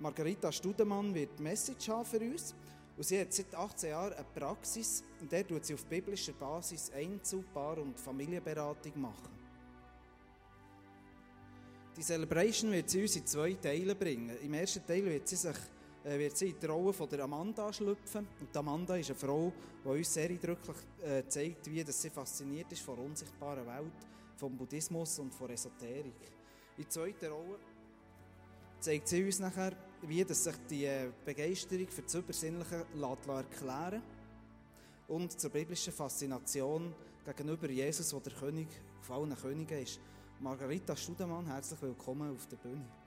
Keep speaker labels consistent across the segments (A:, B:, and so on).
A: Margarita Studemann wird die Message haben für uns. Und sie hat seit 18 Jahren eine Praxis, in der tut sie auf biblischer Basis Einzel-, Paar- und Familienberatung machen. Die Celebration wird sie uns in zwei Teile bringen. Im ersten Teil wird sie sich äh, wird sie in die Rolle von der Amanda schlüpfen. Und Amanda ist eine Frau, die uns sehr eindrücklich äh, zeigt, wie dass sie fasziniert ist von der unsichtbaren Welt, vom Buddhismus und von Esoterik. In der zweiten Rolle zeigt sie uns nachher, wie dass sich die äh, Begeisterung für das Übersinnliche erklären und zur biblischen Faszination gegenüber Jesus, der der König von allen Königen ist. Margarita Studemann, herzlich willkommen auf der Bühne.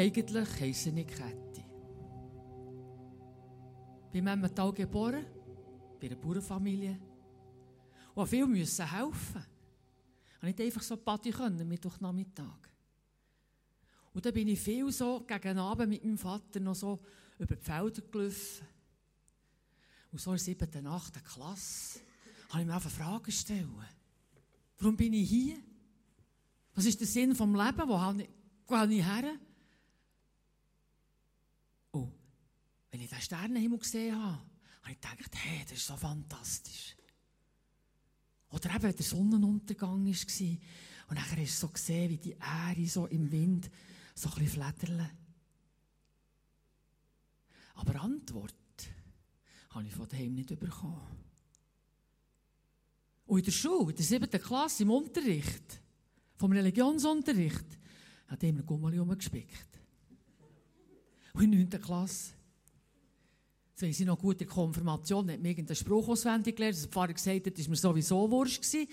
B: Eigentlich heiße ich Käthi. Bin im Tal geboren, bei einer Bauernfamilie. Und viele müssen helfen. Ich nicht einfach so Party können, Mittwochnachmittag. Und dann bin ich viel so gegen Abend mit meinem Vater noch so über die Felder gelaufen. Und so in der siebten, achten Klasse habe ich mir einfach Fragen stellen. Warum bin ich hier? Was ist der Sinn vom Leben? Wo habe ich, ich her? Oh, wenn ich den Sternenhimmel gesehen habe, habe ich gedacht, hey, das ist so fantastisch. Oder eben, der Sonnenuntergang war. Und dann hast du so gesehen, wie die Ähre so im Wind so ein bisschen fledern. Aber Antwort habe ich von daheim nicht bekommen. Und in der Schule, in der siebten Klasse, im Unterricht, vom Religionsunterricht, hat immer Gummeli rumgespickt. Und in der 9. Klasse, so haben sie noch gute Konfirmation, hat mir irgendeinen Spruch auswendig gelernt, der Pfarrer gesagt hat, das war mir sowieso wurscht gewesen.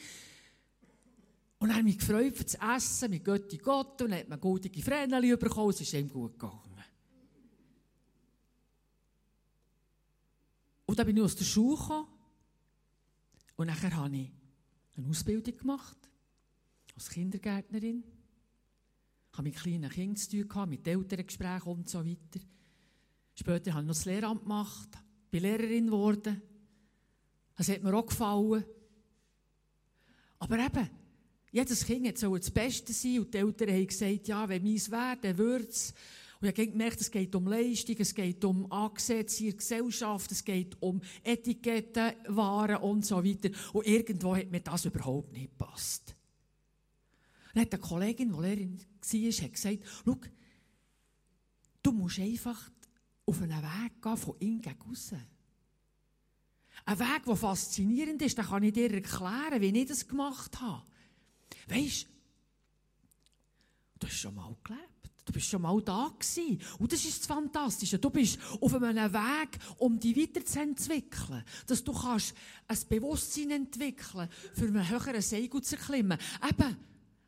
B: Und er hat mich gefreut für das Essen mit Götti Gott und hat man gute Vreneli bekommen, es ist ihm gut gegangen. Und dann bin ich aus der Schule gekommen und nachher habe ich eine Ausbildung gemacht als Kindergärtnerin. Ich hatte mit kleinen Kindern zu tun, mit Elterngesprächen und so weiter. Später habe ich noch das Lehramt gemacht, bin Lehrerin geworden. Das hat mir auch gefallen. Aber eben, jedes Kind soll das Beste sein und die Eltern haben gesagt, ja, wenn meins wäre, dann würde es. Und ich habe gemerkt, es geht um Leistung, es geht um Angesetze in der Gesellschaft, es geht um Etiketten, Waren und so weiter. Und irgendwo hat mir das überhaupt nicht gepasst. Dann hat eine Kollegin, die Lehrerin war, gesagt, schau, du musst einfach auf einen Weg gehen von innen gegen aussen. Ein Weg, der faszinierend ist, den kann ich dir erklären, wie ich das gemacht habe. Weisst du, hast schon mal gelebt. Du bist schon mal da gewesen. Und das ist das Fantastische. Du bist auf einem Weg, um dich weiterzuentwickeln. Dass du kannst ein Bewusstsein entwickeln, für einen höheren Segel zu erklimmen. Eben,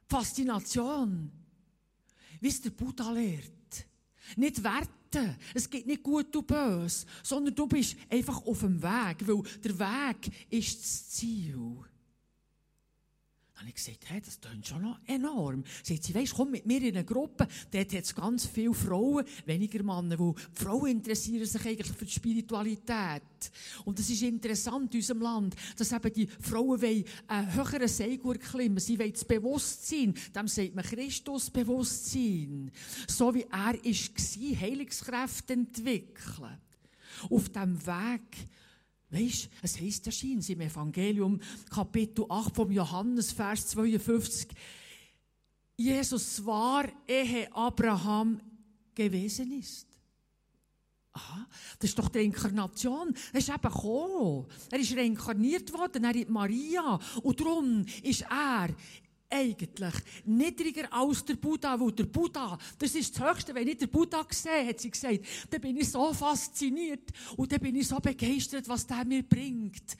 B: Faszination. Wie es der Buddha lehrt. Nicht werten. Es geht nicht gut und böse. Sondern du bist einfach auf dem Weg. Weil der Weg ist das Ziel. Habe ich gesagt, hey, das klingt schon noch enorm. Sagt sie, weisst, komm mit mir in eine Gruppe, dort hat es ganz viele Frauen, weniger Männer, weil die Frauen interessieren sich eigentlich für die Spiritualität. Und es ist interessant in unserem Land, dass eben die Frauen einen höheren Seilgurt klimmen, sie wollen das Bewusstsein, dem sagt man Christusbewusstsein, so wie er war, Heilungskräfte entwickeln. Auf dem Weg Weißt es heisst ja scheint im Evangelium, Kapitel 8 vom Johannes, Vers 52, Jesus war, ehe Abraham gewesen ist. Aha, das ist doch die Inkarnation. Er ist eben gekommen. Er ist reinkarniert worden, er ist Maria. Und darum ist er eigentlich niedriger als der Buddha, weil der Buddha, das ist das Höchste, wenn ich den Buddha sehe, hat sie gesagt, dann bin ich so fasziniert und dann bin ich so begeistert, was der mir bringt.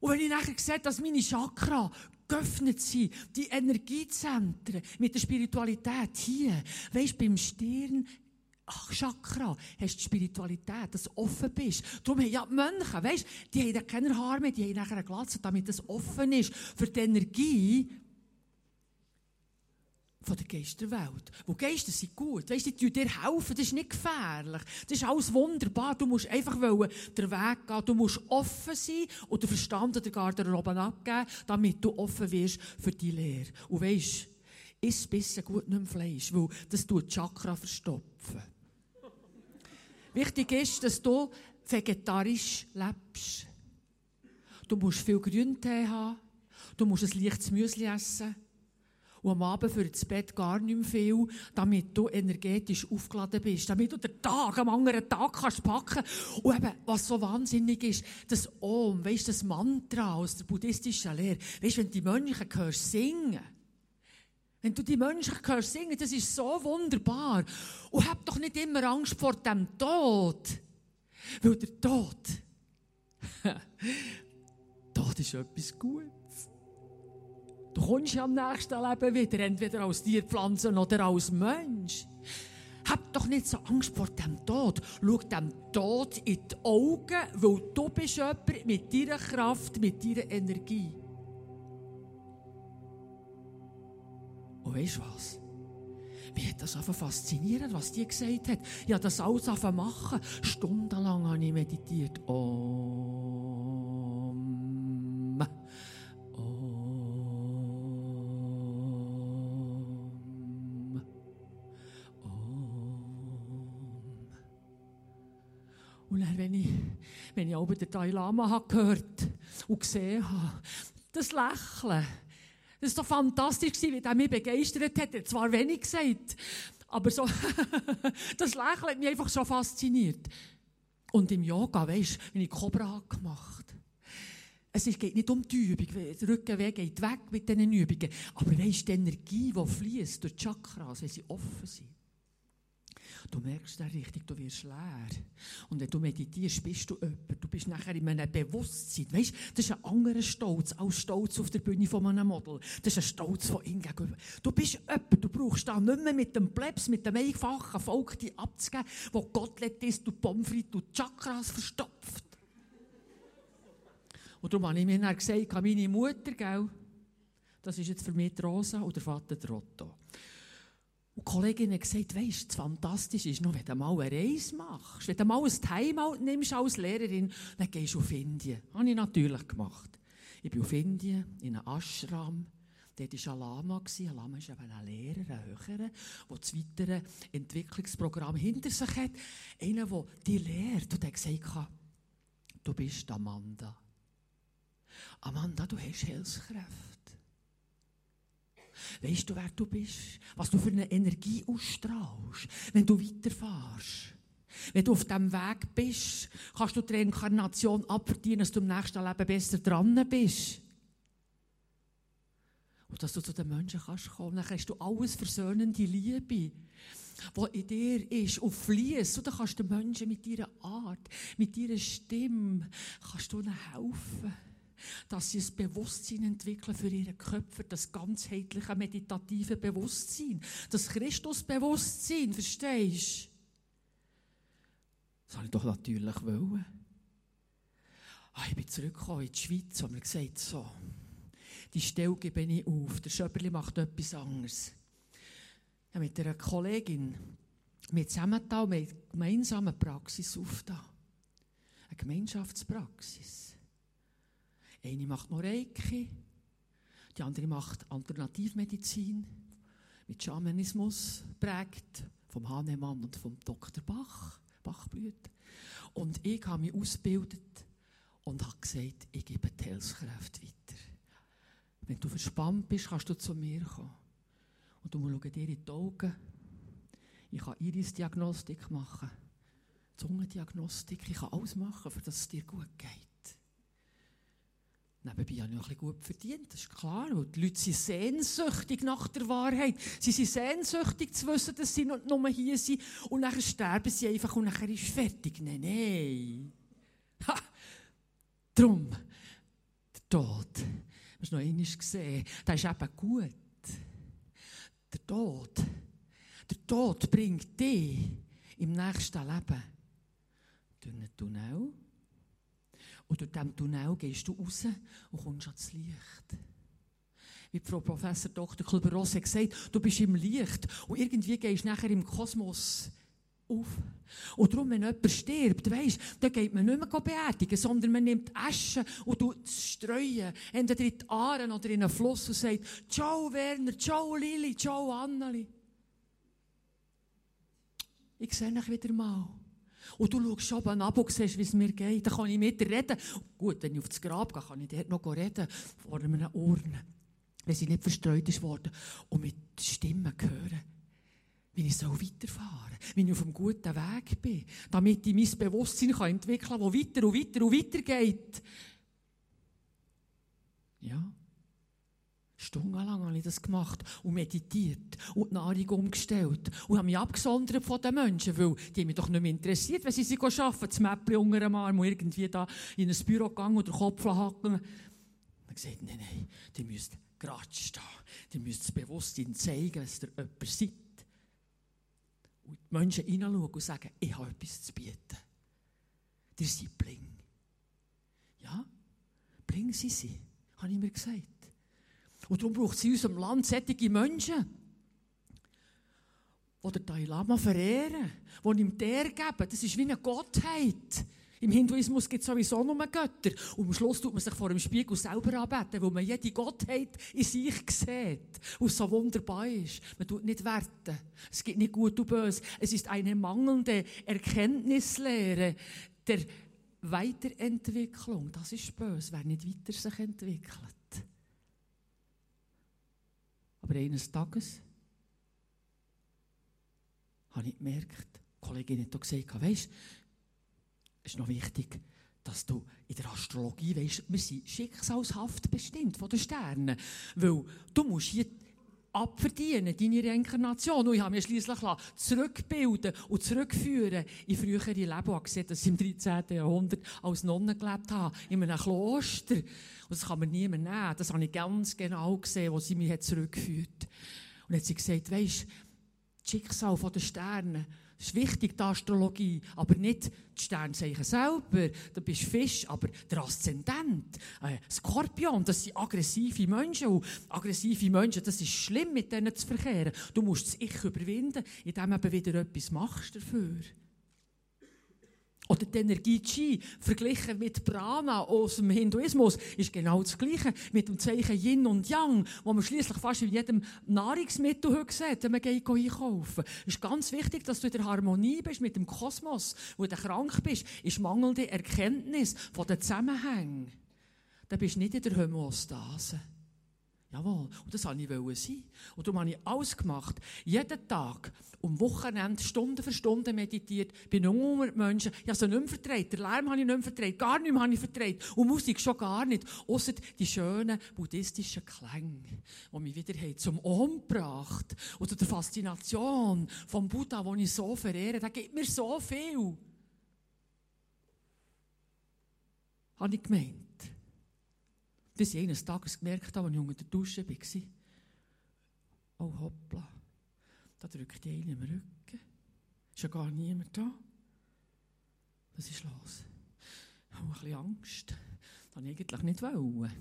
B: Und wenn ich nachher sehe, dass meine Chakra geöffnet sind, die Energiezentren mit der Spiritualität hier, weisst beim Stirn, Ach, Chakra, hast du die Spiritualität, dass du offen bist. Darum haben ja die Mönche, weißt, die haben keine Haare mehr, die haben nachher eine Glatze, damit es offen ist für die Energie, von der Geisterwelt. Wo Geister sind gut. Weißt, die tun dir helfen, das ist nicht gefährlich. Das ist alles wunderbar. Du musst einfach wollen, den Weg gehen. Du musst offen sein und den Verstand der Garderobe abgeben, damit du offen wirst für die Lehre. Und isst ein bisschen gut nicht mehr Fleisch, weil das tut Chakra verstopfen. Wichtig ist, dass du vegetarisch lebst. Du musst viel Grüntee haben. Du musst ein leichtes Müsli essen und am Abend für das Bett gar nicht mehr viel, damit du energetisch aufgeladen bist, damit du den Tag am anderen Tag kannst packen Und eben, was so wahnsinnig ist, das Om, weißt das Mantra aus der buddhistischen Lehre, weißt wenn die Mönche hörst singen, wenn du die Menschen hörst singen, das ist so wunderbar. Und hab doch nicht immer Angst vor dem Tod. Weil der Tod, Tod ist etwas Gutes. Du kommst ja am nächsten Leben wieder, entweder als Tierpflanze oder als Mensch. Hab doch nicht so Angst vor dem Tod. Schau dem Tod in die Augen, weil du bist jemand mit deiner Kraft, mit deiner Energie. Und weißt du was? Wie hat das einfach faszinierend, was die gesagt hat. Ja, das alles machen. Stundenlang habe ich meditiert. Oh. Und dann, wenn ich, wenn ich auch den Dalai Lama habe gehört und gesehen habe, das Lächeln, das war doch fantastisch, wie er mich begeistert hat. Er hat zwar wenig gesagt, aber so, das Lächeln hat mich einfach so fasziniert. Und im Yoga, weisst du, wenn ich Cobra gemacht es geht nicht um die Übung, der Rückenweg geht weg mit diesen Übungen. Aber weisst, die Energie, die fließt durch die Chakras, wenn sie offen sind, Du merkst dann richtig, du wirst leer. Und wenn du meditierst, bist du jemand. Du bist nachher in einem Bewusstsein. Weißt das ist ein anderer Stolz als Stolz auf der Bühne von einem Model. Das ist ein Stolz von ihm gegenüber. Du bist jemand. Du brauchst da nicht mehr mit dem Plebs, mit dem einfachen Volk die abzugeben, wo Gott ist, du Pommes frites, du Chakras verstopft. Und darum habe ich mir dann gesagt, meine Mutter, gell, das ist jetzt für mich die Rosa und der Vater der Otto. Und die Kollegin hat gesagt, weisst, das Fantastische ist noch, wenn du mal eine Reise machst, wenn du mal ein Timeout nimmst als Lehrerin, dann gehst du auf Indien. Das habe ich natürlich gemacht. Ich bin auf Indien, in einem Ashram. Dort war ein Lama. Ein Lama ist eben ein Lehrer, ein Höherer, der das weitere Entwicklungsprogramm hinter sich hat. Einer, der die lehrt und der gesagt du bist Amanda. Amanda, du hast Hilfskräfte. Weißt du, wer du bist? Was du für eine Energie ausstrahlst, wenn du weiterfährst? Wenn du auf diesem Weg bist, kannst du die Reinkarnation abverdienen, dass du im nächsten Leben besser dran bist. Und dass du zu den Menschen kannst kommen, dann hast du alles versöhnende Liebe, die in dir ist und fließt. Und dann kannst du den Menschen mit ihrer Art, mit ihrer Stimme, kannst du ihnen helfen dass sie ein Bewusstsein entwickeln für ihre Köpfe, das ganzheitliche meditative Bewusstsein, das Christusbewusstsein, verstehst du? Das habe ich doch natürlich wollen. Ah, ich bin zurückgekommen in die Schweiz und mir gesagt, so, die Stelle gebe ich auf. Der Schöberli macht etwas anderes. Ja, mit einer Kollegin, wir zusammen da, wir haben gemeinsame Praxis aufgetan. Eine Gemeinschaftspraxis. Eine macht noch Reiki, die andere macht Alternativmedizin mit Schamanismus prägt vom Hahnemann und vom Dr. Bach, Bachblüter. Und ich habe mich ausgebildet und habe gesagt, ich gebe die Heilskräfte weiter. Wenn du verspannt bist, kannst du zu mir kommen. Und du musst dir in die Augen. Ich kann Iris-Diagnostik machen, Zungendiagnostik, ich kann alles machen, für dass es dir gut geht. Nebenbei habe ich noch ein gut verdient, das ist klar, weil die Leute sind sehnsüchtig nach der Wahrheit. Sie sind sehnsüchtig zu wissen, dass sie noch nur hier sind und nachher sterben sie einfach und nachher ist fertig. Nein, nein. Ha! Drum, der Tod, hast du noch einmal gesehen, der ist eben gut. Der Tod, der Tod bringt dich im nächsten Leben durch einen Tunnel und durch diesem Tunnel gehst du raus und kommst ans Licht. Wie Frau Professor Dr. Kluber-Ross hat gesagt, du bist im Licht und irgendwie gehst du nachher im Kosmos auf. Und darum, wenn jemand stirbt, weisst, dann geht man nicht mehr beerdigen, sondern man nimmt Asche und tut streuen, entweder in die Aaren oder in einen Fluss und sagt, ciao Werner, ciao Lili, ciao Anneli. Ich sehe dich wieder mal. Und du schaust oben ab und siehst, wie es mir geht. Dann kann ich mit dir reden. Gut, wenn ich auf das Grab gehe, kann ich dort noch reden. Vor einem Urne. Wenn sie nicht verstreut ist worden. Und mit Stimmen hören, wie ich so weiterfahren soll. Wie ich auf einem guten Weg bin. Damit ich mein Bewusstsein kann entwickeln kann, das weiter und weiter und weiter geht. Ja. Stundenlang habe ich das gemacht und meditiert und die Nahrung umgestellt und habe mich abgesondert von den Menschen, weil die mich doch nicht mehr interessiert, wenn sie sich arbeiten, das Mäppchen unter dem Arm und irgendwie da in ein Büro gegangen oder Kopf hacken. Dann gesagt, nein, nein, die müsst gerade stehen, die müsst das Bewusstsein zeigen, dass ihr jemand seid. Und die Menschen hineinschauen und sagen, ich habe etwas zu bieten. Ihr seid bling. Ja, bling sind sie, habe ich mir gesagt. Und darum braucht es in unserem Land solche Menschen, die den Dalai Lama verehren, die ihm der geben. Das ist wie eine Gottheit. Im Hinduismus gibt es sowieso nur Götter. Und am Schluss tut man sich vor dem Spiegel selber anbeten, weil man jede Gottheit in sich sieht. Es so wunderbar ist. Man tut nicht werten. Es gibt nicht gut und böse. Es ist eine mangelnde Erkenntnislehre der Weiterentwicklung. Das ist böse, wer nicht weiter sich entwickelt. Aber eines Tages habe ich gemerkt, die Kollegin hat gesagt, weißt, es ist noch wichtig, dass du in der Astrologie weißt, wir sind schicksalshaft bestimmt von den Sternen. Weil du musst hier abverdienen, deine Reinkarnation. Und ich habe mich schliesslich zurückbilden und zurückführen in frühere Leben. Ich habe gesehen, dass ich im 13. Jahrhundert als Nonne gelebt habe, in einem Kloster. Und das kann man niemand nehmen. Das habe ich ganz genau gesehen, wo sie mich zurückgeführt hat. Und dann hat sie gesagt, weisst, das Schicksal der Sterne, das ist wichtig, die Astrologie, aber nicht die Sternzeichen selber. Du bist Fisch, aber der Aszendent, äh, Skorpion, das sind aggressive Menschen. Und aggressive Menschen, das ist schlimm, mit denen zu verkehren. Du musst das Ich überwinden, indem du wieder etwas machst dafür. Oder die Energie Chi, verglichen mit Prana aus dem Hinduismus, ist genau das Gleiche. Mit dem Zeichen Yin und Yang, wo man schließlich fast in jedem Nahrungsmittel heute sieht, wenn man geht einkaufen. Es ist ganz wichtig, dass du in der Harmonie bist mit dem Kosmos. Wo du krank bist, ist mangelnde Erkenntnis von den Zusammenhängen. Dann bist du nicht in der Homöostase. Jawohl. Und das wollte ich sein. Und darum habe ich alles gemacht. Jeden Tag, um Wochenende, Stunde für Stunde meditiert, bin mit Menschen. Ich habe sie nicht mehr vertreibt. Der Lärm habe ich nicht mehr vertreibt. Gar nicht mehr habe ich vertreibt. Und Musik schon gar nicht. Außer die schönen buddhistischen Klänge, die mich wieder zum Ohm gebracht Oder der Faszination vom Buddha, den ich so verehre. Der gibt mir so viel. Habe ich gemeint. Bis ich eines Tages gemerkt habe, als ich unter der Dusche war, oh hoppla, da drückt die eine im Rücken. Ist ja gar niemand da. Was ist los? Ich habe ein bisschen Angst. Das wollte ich eigentlich nicht wollen.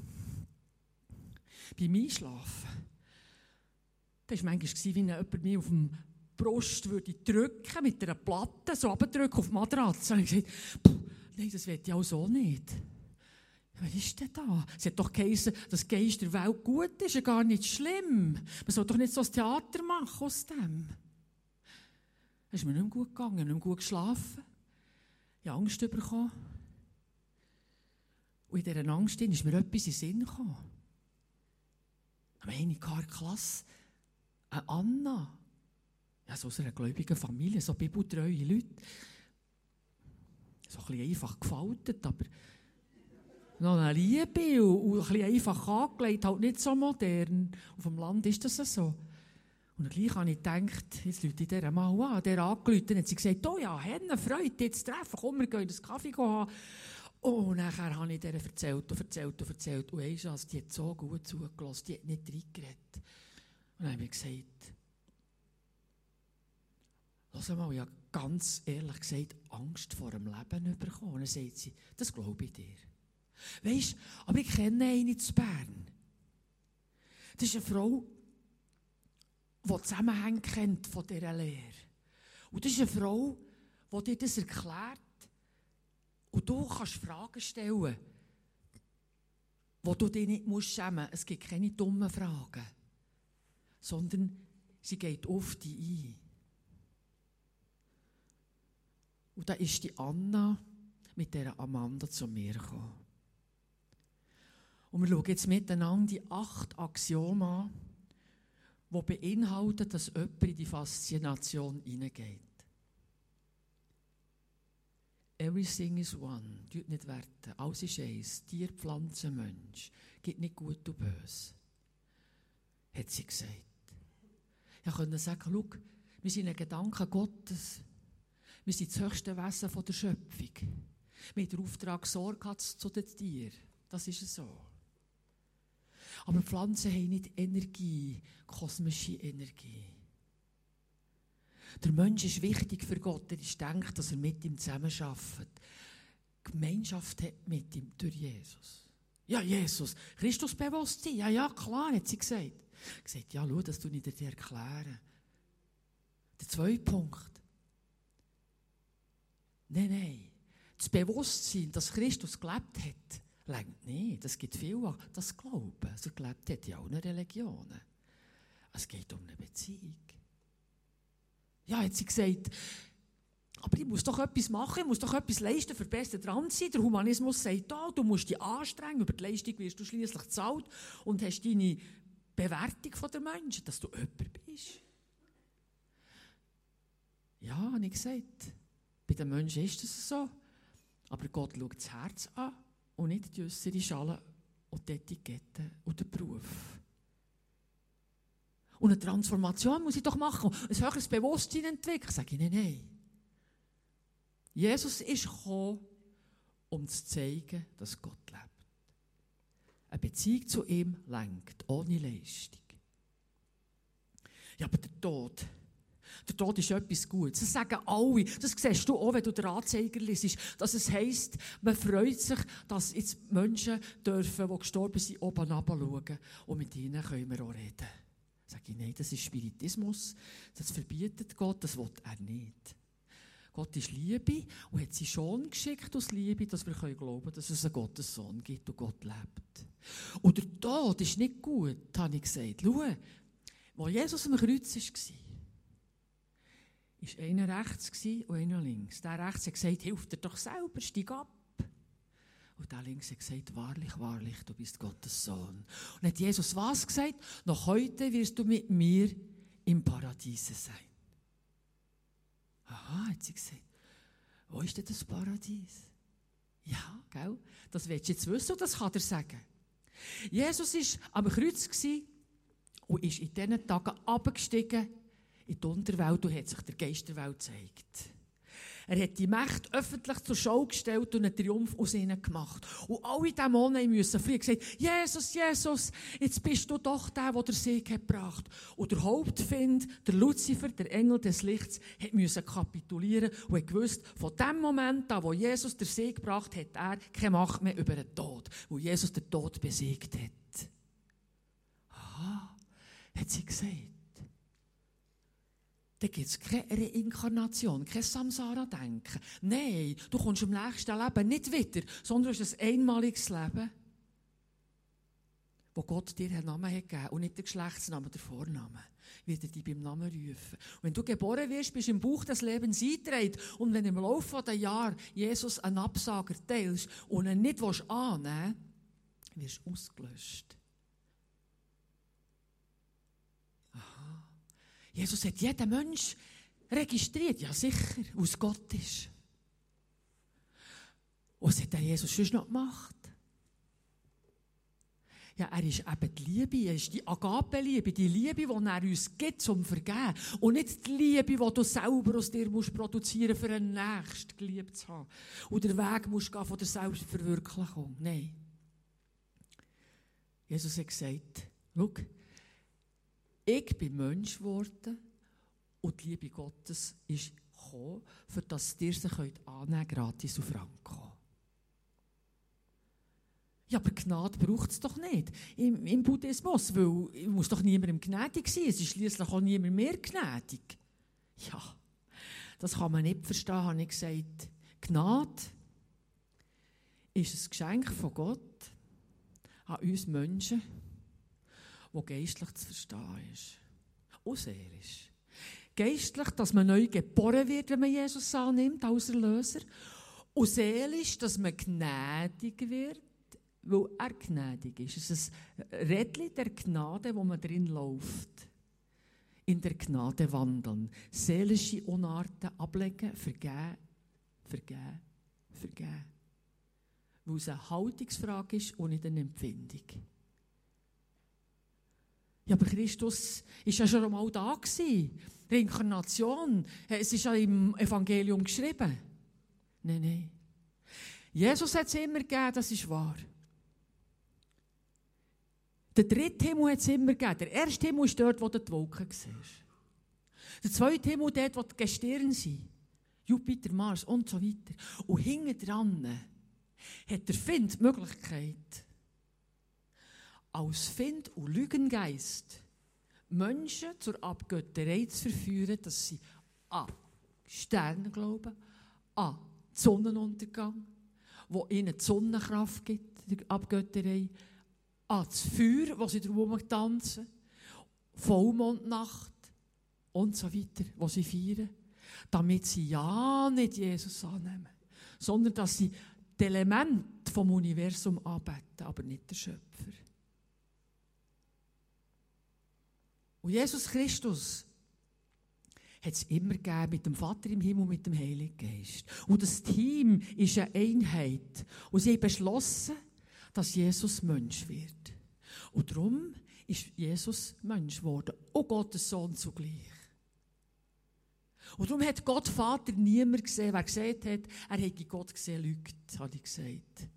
B: beim Einschlafen. Das war manchmal, wenn jemand mich auf dem Brust würde drücken mit einer Platte, so abdrücken auf die Matratze. Und ich gesagt, nein, das will ich auch so nicht. Was ist denn da? Es hat doch geheißen, dass Geist der Welt gut ist, ja gar nicht schlimm. Man soll doch nicht so ein Theater machen aus dem. Es ist mir nicht mehr gut gegangen, nicht mehr gut geschlafen. Ich habe Angst bekommen. Und in dieser Angst ist mir etwas in den Sinn gekommen. Eine in der Klasse, eine Anna, ja, so aus einer gläubigen Familie, so bibeltreue Leute. So ein bisschen einfach gefaltet, aber noch eine Liebe und, ein bisschen einfach angelegt, halt nicht so modern. Auf dem Land ist das so. Und gleich habe ich gedacht, jetzt Leute ich dieser mal an, der angerufen hat sie gesagt, oh ja, Henne, Freude, dich zu treffen, komm, wir gehen einen Kaffee haben. Und nachher habe ich ihr erzählt und erzählt und erzählt. Und weisst du, die hat so gut zugelassen, die hat nicht reingeredet. Und dann habe ich gesagt, Lass mal, habe ganz ehrlich gesagt Angst vor dem Leben bekommen. Und dann sagt sie, das glaube ich dir. Weißt aber ich kenne eine zu Bern. Das ist eine Frau, die Zusammenhänge kennt von dieser Lehre. Und das ist eine Frau, die dir das erklärt. Und du kannst Fragen stellen, wo du dich nicht musst schämen musst. Es gibt keine dummen Fragen, sondern sie geht auf dich ein. Und da ist die Anna mit der Amanda zu mir gekommen. Und wir schauen jetzt miteinander die acht Axiome an, die beinhalten, dass jemand in die Faszination hineingeht. Everything is one. Tut nicht werten. Alles ist eins. Tier, Pflanze, Mensch. Gibt nicht gut und böse. Hat sie gesagt. Ich konnte sagen, schau, wir sind ein Gedanke Gottes. Wir sind das höchste Wesen der Schöpfung. Haben den Auftrag, Sorge zu den Tieren. Das ist so. Aber Pflanzen haben nicht Energie, kosmische Energie. Der Mensch ist wichtig für Gott. Er ist denkt, dass er mit ihm zusammenarbeitet. Gemeinschaft hat mit ihm durch Jesus. Ja, Jesus. Christusbewusstsein. Ja, ja, klar, hat sie gesagt. Gesagt, ja, schau, das tue ich dir erklären. Der zweite Punkt. Nein, nein. Das Bewusstsein, dass Christus gelebt hat, längt nicht. Es gibt viel, das Glauben, er gelebt hat in allen Religionen. Es geht um eine Beziehung. Ja, hat sie gesagt, aber ich muss doch etwas machen, ich muss doch etwas leisten, für besser dran sein. Der Humanismus sagt, da, du musst dich anstrengen, über die Leistung wirst du schließlich zahlt und hast deine Bewertung der Menschen, dass du jemand bist. Ja, habe ich gesagt. Bei den Menschen ist das so. Aber Gott schaut das Herz an und nicht die äußere Schale und die Etikette und den Beruf. Und eine Transformation muss ich doch machen. Ein höheres Bewusstsein entwickeln. Sage ich, nein, nein. Jesus ist gekommen, um zu zeigen, dass Gott lebt. Eine Beziehung zu ihm lenkt, ohne Leistung. Ja, aber der Tod, der Tod ist etwas Gutes. Das sagen alle. Das siehst du auch, wenn du den Anzeiger liest. Dass es heisst, man freut sich, dass jetzt Menschen dürfen, die gestorben sind, oben runterschauen. Und mit ihnen können wir auch reden. Sag ich, nein, das ist Spiritismus. Das verbietet Gott, das will er nicht. Gott ist Liebe und hat sie schon geschickt aus Liebe, dass wir glauben können, dass es einen Gottessohn gibt und Gott lebt. Und der Tod ist nicht gut, habe ich gesagt. Schau, wo Jesus am Kreuz war, war einer rechts und einer links. Der rechts hat gesagt, hilf dir doch selber, steig ab. Und der links hat gesagt, wahrlich, wahrlich, du bist Gottes Sohn. Und hat Jesus was gesagt? Noch heute wirst du mit mir im Paradiese sein. Aha, hat sie gesagt. Wo ist denn das Paradies? Ja, gell? Das willst du jetzt wissen und das kann er sagen. Jesus war am Kreuz und ist in diesen Tagen abgestiegen in die Unterwelt und hat sich der Geisterwelt gezeigt. Er hat die Macht öffentlich zur Schau gestellt und einen Triumph aus ihnen gemacht. Und alle Dämonen müssen früher gesagt, Jesus, Jesus, jetzt bist du doch der, der der Sieg hat gebracht. Und der Hauptfind, der Luzifer, der Engel des Lichts, hat müssen kapitulieren und hat gewusst, von dem Moment an, wo Jesus der Sieg gebracht hat, er keine Macht mehr über den Tod, wo Jesus den Tod besiegt hat. hat sie gesagt. Da gibt es keine Reinkarnation, kein Samsara-Denken. Nein, du kommst im nächsten Leben nicht wieder, sondern du hast ein einmaliges Leben, wo Gott dir einen Namen hat gegeben und nicht den Geschlechtsnamen, der Vornamen. Wird er dich beim Namen rufen. Und wenn du geboren wirst, bist du im Buch des Lebens eingetragen. Und wenn im Laufe der Jahre Jesus einen Absager teilst und ihn nicht annehmen willst, wirst du ausgelöscht. Jesus hat jeden Mensch registriert. Ja, sicher, aus Gott ist. Was hat Jesus schon noch gemacht? Ja, er ist eben die Liebe, er ist die Agape-Liebe, die Liebe, die er uns gibt zum Vergeben. Und nicht die Liebe, die du selber aus dir musst produzieren für einen Nächsten geliebt zu haben. Und den Weg musst gehen von der Selbstverwirklichung. Nein. Jesus hat gesagt, schau, ich bin Mensch geworden und die Liebe Gottes ist gekommen, für das ihr sie könnt annehmen gratis auf Franco. Ja, aber Gnade braucht es doch nicht im, im Buddhismus, weil es muss doch niemandem gnädig sein. Es ist schließlich auch niemand mehr gnädig. Ja, das kann man nicht verstehen, habe ich gesagt. Gnade ist ein Geschenk von Gott an uns Menschen wo geistlich zu verstehen ist. Und seelisch. Geistlich, dass man neu geboren wird, wenn man Jesus annimmt als Erlöser. Und seelisch, dass man gnädig wird, weil er gnädig ist. Es ist ein Rädchen der Gnade, wo man drin läuft. In der Gnade wandeln. Seelische Unarten ablegen, vergeben, vergeben, vergeben. Weil es eine Haltungsfrage ist und nicht eine Empfindung. Ja, aber Christus ist ja schon einmal da gewesen. Reinkarnation. Es ist ja im Evangelium geschrieben. Nein, nein. Jesus hat es immer gegeben, das ist wahr. Der dritte Himmel hat es immer gegeben. Der erste Himmel ist dort, wo du die Wolken siehst. Der zweite Himmel dort, wo die Gestirne sind. Jupiter, Mars und so weiter. Und hinten dran hat der Find die Möglichkeit, als Find und Lügengeist Menschen zur Abgötterei zu verführen, dass sie an Sterne glauben, an Sonnenuntergang, wo ihnen die Sonnenkraft gibt, die Abgötterei, an das Feuer, wo sie drum tanzen, Vollmondnacht und so weiter, wo sie feiern, damit sie ja nicht Jesus annehmen, sondern dass sie die Elemente vom Universum anbeten, aber nicht der Schöpfer. Und Jesus Christus hat es immer gegeben mit dem Vater im Himmel und mit dem Heiligen Geist. Und das Team ist eine Einheit. Und sie haben beschlossen, dass Jesus Mensch wird. Und darum ist Jesus Mensch geworden. Und Gottes Sohn zugleich. Und darum hat Gott Vater niemand gesehen. Wer gesagt hat, er hätte Gott gesehen, lügt, habe ich gesagt.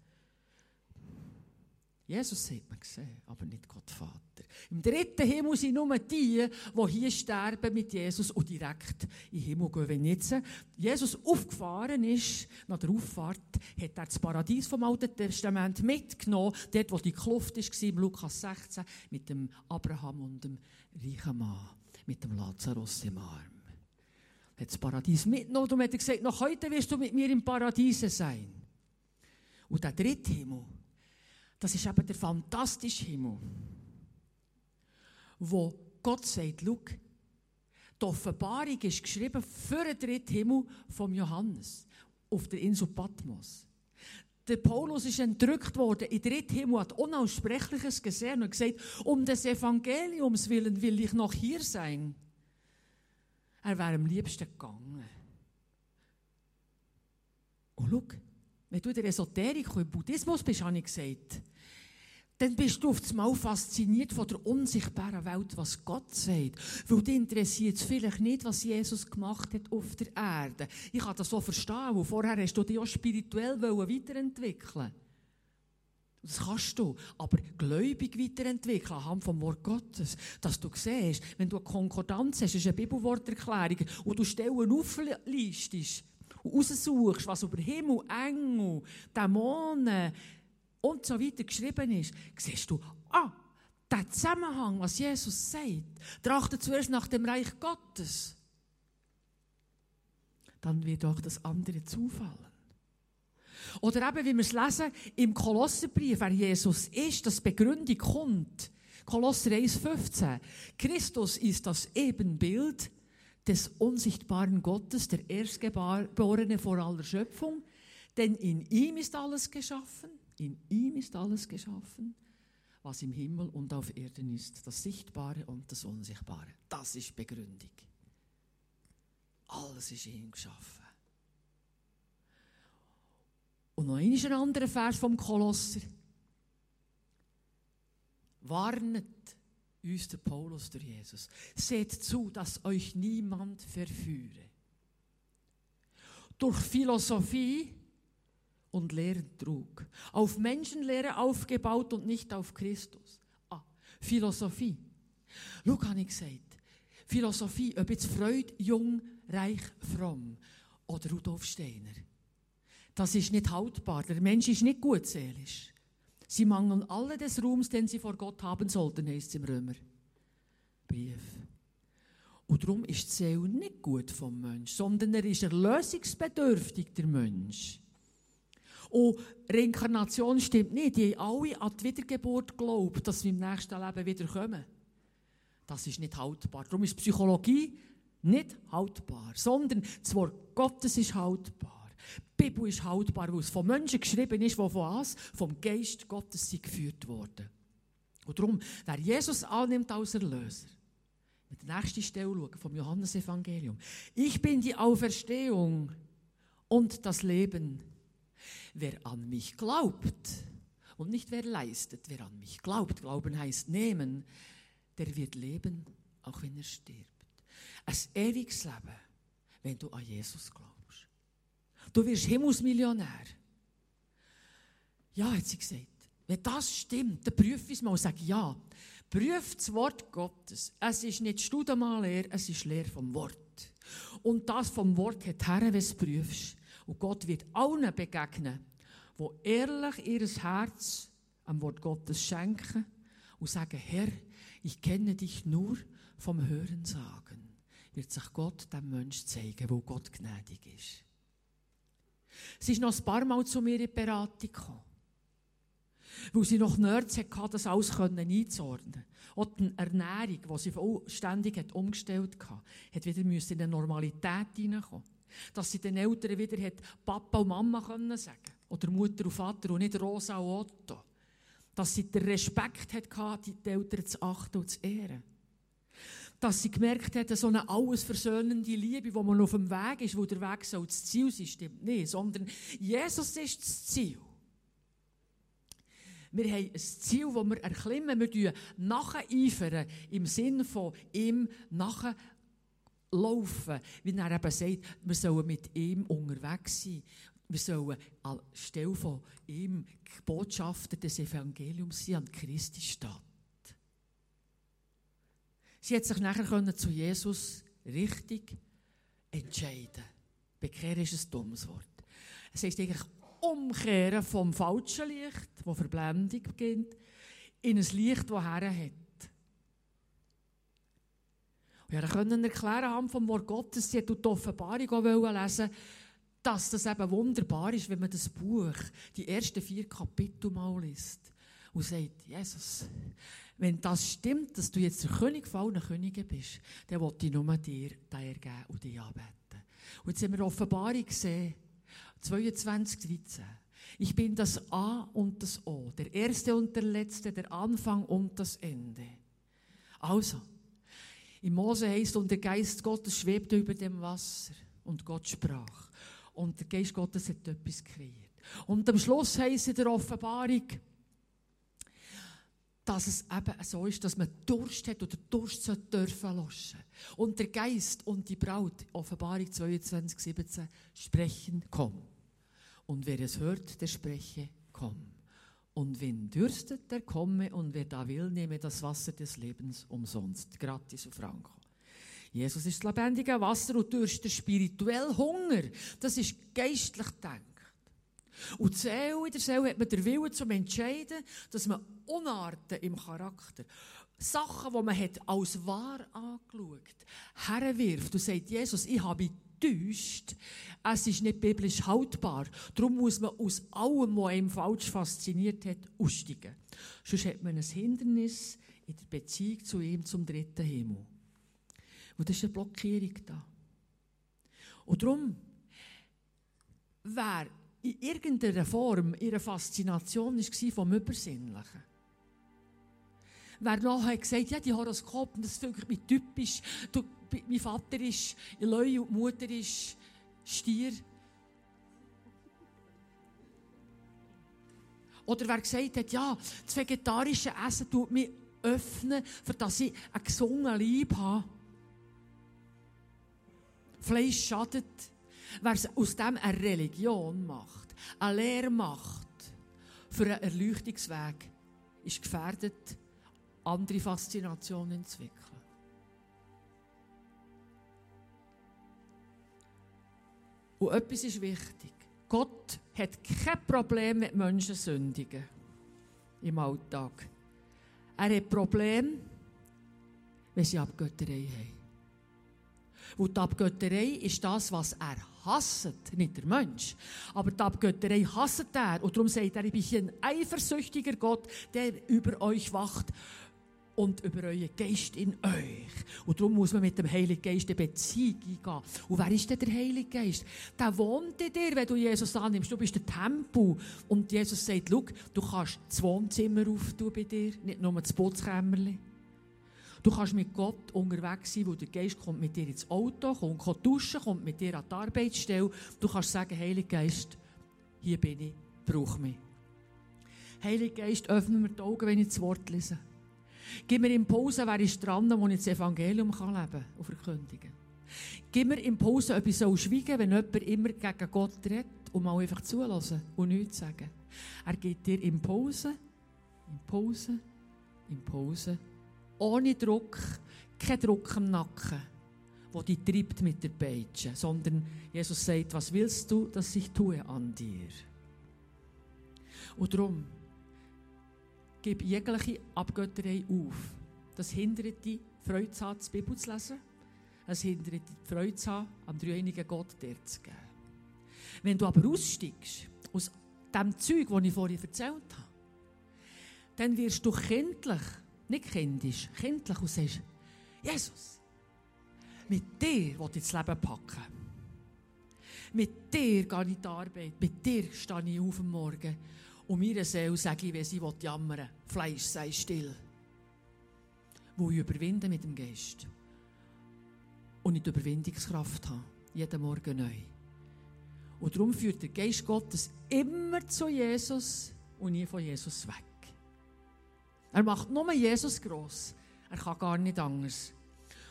B: Jesus hat man gesehen, aber nicht Gott Vater. Im dritten Himmel sind nur die, die hier sterben mit Jesus und direkt in den Himmel gehen. Wenn jetzt Jesus aufgefahren ist, nach der Auffahrt, hat er das Paradies vom Alten Testament mitgenommen, dort, wo die Kluft war, im Lukas 16, mit dem Abraham und dem reichen Mann, mit dem Lazarus im Arm. Er hat das Paradies mitgenommen und hat gesagt, noch heute wirst du mit mir im Paradies sein. Und der dritte Himmel, das ist eben der fantastische Himmel, wo Gott sagt, schau, die Offenbarung ist geschrieben für den dritten Himmel vom Johannes auf der Insel Patmos. Der Paulus ist entrückt worden in dritten Himmel, hat Unaussprechliches gesehen und gesagt, um des Evangeliums willen will ich noch hier sein. Er wäre am liebsten gegangen. Und schau, wenn du in der Esoterik und im Buddhismus bist, habe ich gesagt, dann bist du auf fasziniert von der unsichtbaren Welt, was Gott sagt. Weil dich interessiert es vielleicht nicht, was Jesus gemacht hat auf der Erde. Ich kann das so verstehen, weil vorher hast du dich auch spirituell weiterentwickeln das kannst du, aber gläubig weiterentwickeln anhand vom Wort Gottes. Dass du siehst, wenn du eine Konkordanz hast, ist eine Bibelworterklärung, und du Stellen auflistest, raussuchst, was über Himmel, Engel, Dämonen und so weiter geschrieben ist, siehst du, ah, Der Zusammenhang, was Jesus sagt, trachte zuerst nach dem Reich Gottes. Dann wird auch das andere zufallen. Oder eben, wie wir es lesen, im Kolosserbrief, wer Jesus ist, das Begründung kommt. Kolosser 1,15. Christus ist das Ebenbild des unsichtbaren Gottes, der Erstgeborene vor aller Schöpfung. Denn in ihm ist alles geschaffen, in ihm ist alles geschaffen, was im Himmel und auf Erden ist, das Sichtbare und das Unsichtbare. Das ist Begründung. Alles ist in ihm geschaffen. Und noch ein anderer Vers vom Kolosser. Warnet uns der Paulus durch Jesus. Seht zu, dass euch niemand verführe. Durch Philosophie und leeren Trug. Auf Menschenlehre aufgebaut und nicht auf Christus. Ah, Philosophie. Schau, habe ich gesagt. Philosophie, ob jetzt Freud, Jung, Reich, Fromm oder Rudolf Steiner. Das ist nicht haltbar. Der Mensch ist nicht gutselig. Sie mangeln alle des Ruhms, den sie vor Gott haben sollten, heißt es im Römerbrief. Und darum ist die Seele nicht gut vom Mensch, sondern er ist erlösungsbedürftig, der Mensch. Und Reinkarnation stimmt nicht. Die haben alle an die Wiedergeburt glaubt, dass wir im nächsten Leben wiederkommen. Das ist nicht haltbar. Darum ist Psychologie nicht haltbar, sondern das Wort Gottes ist haltbar. Die Bibel ist haltbar, weil es von Menschen geschrieben ist, die von was? Vom Geist Gottes sind geführt wurden. Und darum, wer Jesus annimmt als Erlöser, mit der nächsten Stelle schauen, vom Johannesevangelium. Ich bin die Auferstehung und das Leben. Wer an mich glaubt und nicht wer leistet, wer an mich glaubt, glauben heißt nehmen, der wird leben, auch wenn er stirbt. Ein ewiges Leben, wenn du an Jesus glaubst. Du wirst Himmelsmillionär. Ja, hat sie gesagt. Wenn das stimmt, dann prüfe es mal und sage ja. Prüf das Wort Gottes. Es ist nicht Studemann-Lehr, es ist Lehr vom Wort. Und das vom Wort hat Herr, wenn du es prüfst. Und Gott wird allen begegnen, die ehrlich ihr Herz am Wort Gottes schenken und sagen, Herr, ich kenne dich nur vom Hören sagen. Wird sich Gott dem Mensch zeigen, wo Gott gnädig ist. Sie ist noch ein paar Mal zu mir in die Beratung gekommen. Weil sie noch Nerds hatte, das alles einzuordnen Auch die Ernährung, die sie ständig hat umgestellt hatte, hat wieder in eine Normalität hineinkommen. Dass sie den Eltern wieder hat Papa und Mama können sagen Oder Mutter und Vater und nicht Rosa und Otto. Dass sie den Respekt hatte, die Eltern zu achten und zu ehren dass sie gemerkt hat, so eine alles versöhnende Liebe, wo man auf dem Weg ist, wo der Weg soll das Ziel sein, stimmt nicht, sondern Jesus ist das Ziel. Wir haben ein Ziel, das wir erklimmen, wir nacheifern, im Sinn von ihm nachlaufen, wie er eben sagt, wir sollen mit ihm unterwegs sein. Wir sollen anstelle von ihm Botschafter des Evangeliums sein an Christi Stadt. Sie hat sich nachher zu Jesus richtig entscheiden. Bekehren ist ein dummes Wort. Es heißt eigentlich umkehren vom falschen Licht, wo Verblendung beginnt, in ein Licht, das Herren hat. Wir können erklären haben vom Wort Gottes, sie hat die Offenbarung auch lesen dass das eben wunderbar ist, wenn man das Buch, die ersten vier Kapitel mal liest und sagt, Jesus, wenn das stimmt, dass du jetzt der König von allen Königen bist, dann will ich nur dir ergeben und dich anbeten. Und jetzt haben wir Offenbarung gesehen, 22, 13. Ich bin das A und das O, der Erste und der Letzte, der Anfang und das Ende. Also, im Mose heißt, und der Geist Gottes schwebte über dem Wasser und Gott sprach. Und der Geist Gottes hat etwas kreiert. Und am Schluss heißt in der Offenbarung, dass es eben so ist, dass man Durst hat oder Durst dürfen löschen. Und der Geist und die Braut, Offenbarung 22, 17, sprechen, komm. Und wer es hört, der spreche, komm. Und wen dürstet, der komme, und wer da will, nehme das Wasser des Lebens umsonst, gratis und franco. Jesus ist das lebendige Wasser und durch den spirituellen Hunger. Das ist geistlich denkt. Und die Seele, in der Seele hat man den Willen zum Entscheiden, dass man Unarten im Charakter, Sachen, die man hat als wahr angeschaut, herwirft und sagt, Jesus, ich habe täuscht. Es ist nicht biblisch haltbar. Darum muss man aus allem, was einem falsch fasziniert hat, aussteigen. Sonst hat man ein Hindernis in der Beziehung zu ihm zum dritten Himmel. Und das ist eine Blockierung da. Und darum, wer in irgendeiner Form ihre Faszination war vom Übersinnlichen, wer nachher gesagt ja, die Horoskope, das fügt mich typisch, du, mein Vater ist Leu und die Mutter ist Stier. Oder wer gesagt hat, ja, das vegetarische Essen tut mich öffnen, für dass ich einen gesunden Leib habe. Fleisch schadet. Wer aus dem eine Religion macht, eine Lehre macht, für einen Erleuchtungsweg, ist gefährdet, andere Faszinationen zu entwickeln. Und etwas ist wichtig. Gott hat kein Problem mit Menschen sündigen im Alltag. Er hat Probleme, wenn sie Abgötterei haben. Und die Abgötterei ist das, was er hasst, nicht der Mensch. Aber die Abgötterei hasst er. Und darum sagt er, ich bin ein eifersüchtiger Gott, der über euch wacht und über euren Geist in euch. Und darum muss man mit dem Heiligen Geist eine Beziehung eingehen. Und wer ist denn der Heilige Geist? Der wohnt in dir, wenn du Jesus annimmst. Du bist der Tempel. Und Jesus sagt, schau, du kannst das Wohnzimmer auftun bei dir, nicht nur das Putzkämmerchen. Du kannst mit Gott unterwegs sein, wo der Geist kommt mit dir ins Auto, kommt, kommt duschen, kommt mit dir an die Arbeitsstelle. Du kannst sagen, Heiliger Geist, hier bin ich, brauch mich. Heiliger Geist, öffne mir die Augen, wenn ich das Wort lese. Gib mir Impulse, wer ist dran, wo ich das Evangelium kann leben und verkündigen Gib mir Impulse, ob ich so schweigen wenn jemand immer gegen Gott redet und mal einfach zulassen und nichts sagen. Er gibt dir Impulse, Impulse, Impulse, ohne Druck, kein Druck im Nacken, wo die treibt mit der Peitsche, sondern Jesus sagt, was willst du, dass ich tue an dir? Und darum, Gib jegliche Abgötterei auf. Das hindert dich, Freude zu haben, die Bibel zu lesen. Es hindert dich, Freude zu haben, am dreieinigen Gott dir zu geben. Wenn du aber aussteigst, aus dem Zeug, das ich vorhin erzählt habe, dann wirst du kindlich, nicht kindisch, kindlich und sagst, Jesus, mit dir will ich das Leben packen. Mit dir gehe ich in die Arbeit, mit dir stehe ich auf am Morgen und meiner Seele sage ich, wenn sie jammern will, Fleisch sei still. Wo ich überwinde mit dem Geist. Und ich die Überwindungskraft habe. Jeden Morgen neu. Und darum führt der Geist Gottes immer zu Jesus und nie von Jesus weg. Er macht nur Jesus gross. Er kann gar nicht anders.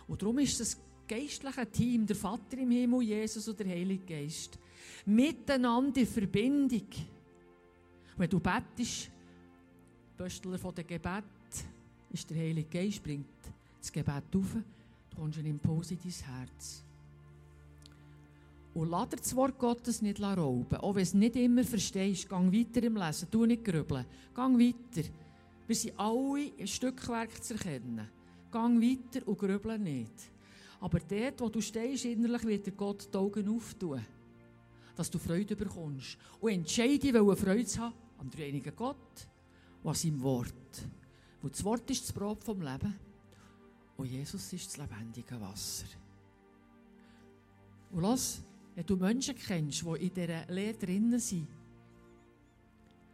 B: Und darum ist das geistliche Team, der Vater im Himmel, Jesus und der Heilige Geist, miteinander in Verbindung wenn du bettest, Pöstler von dem Gebet, ist der Heilige Geist, bringt das Gebet auf, du kommst einen Impuls in dein Herz. Und lass das Wort Gottes nicht rauben. Auch wenn du es nicht immer verstehst, gang weiter im Lesen, tu nicht grübeln. Gang weiter. Wir sind alle ein Stückwerk zu erkennen. Gang weiter und grübeln nicht. Aber dort, wo du stehst, innerlich wird dir Gott die Augen auftun, dass du Freude bekommst. Und entscheide, weil Freude zu haben, am dreieinigen Gott an seinem Wort. Wo das Wort ist das Brot vom Leben und Jesus ist das lebendige Wasser. Und lass, wenn du Menschen kennst, die in dieser Lehre drinnen sind,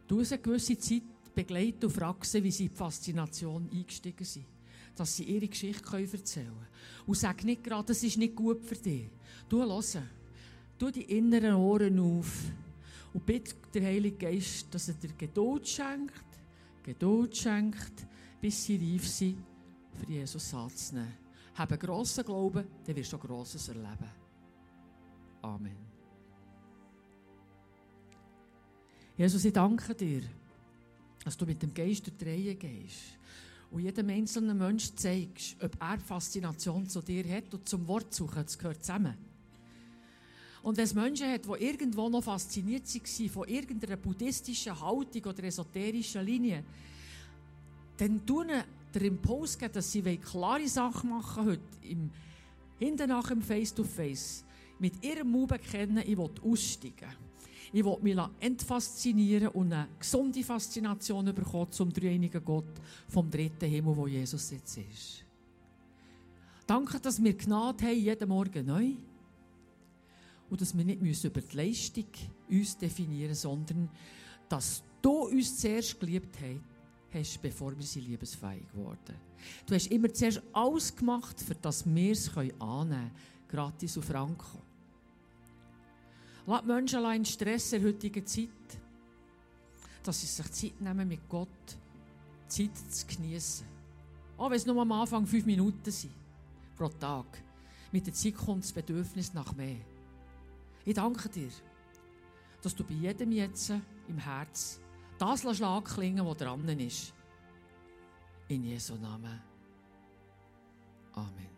B: du eine gewisse Zeit begleiten und frag sie, wie sie in die Faszination eingestiegen sind. Dass sie ihre Geschichte erzählen können. Und sag nicht gerade, es ist nicht gut für dich. Du hören. Du die inneren Ohren auf. Und bitte der Heilige Geist, dass er dir Geduld schenkt, Geduld schenkt, bis sie reif sind, für Jesus anzunehmen. Habe grossen Glauben, dann wirst du auch Grosses erleben. Amen. Jesus, ich danke dir, dass du mit dem Geist durch die Reihe gehst und jedem einzelnen Menschen zeigst, ob er Faszination zu dir hat und zum Wort suchen, das gehört zusammen. Und wenn es Menschen hat, die irgendwo noch fasziniert waren von irgendeiner buddhistischen Haltung oder esoterischen Linie, dann tun der Impuls geben, dass sie klare Sachen machen im, hinten nach im Face-to-Face, mit ihrem Mund bekennen, ich will aussteigen. Ich will mich entfaszinieren und eine gesunde Faszination bekommen zum dreieinigen Gott vom dritten Himmel, wo Jesus jetzt ist. Danke, dass wir Gnade haben, jeden Morgen neu. Und dass wir nicht müssen über die Leistung uns definieren sondern dass du uns zuerst geliebt hast, bevor wir sie liebesfähig wurden. Du hast immer zuerst alles gemacht, für das wir es annehmen können, gratis und franco. Lass Menschen in Stress in der Zeit, dass sie sich Zeit nehmen, mit Gott Zeit zu genießen. Auch wenn es nur am Anfang fünf Minuten sind, pro Tag. Mit der Zeit kommt das Bedürfnis nach mehr. Ich danke dir, dass du bei jedem jetzt im Herz das Schlag klingen, was dran ist. In Jesu Namen. Amen.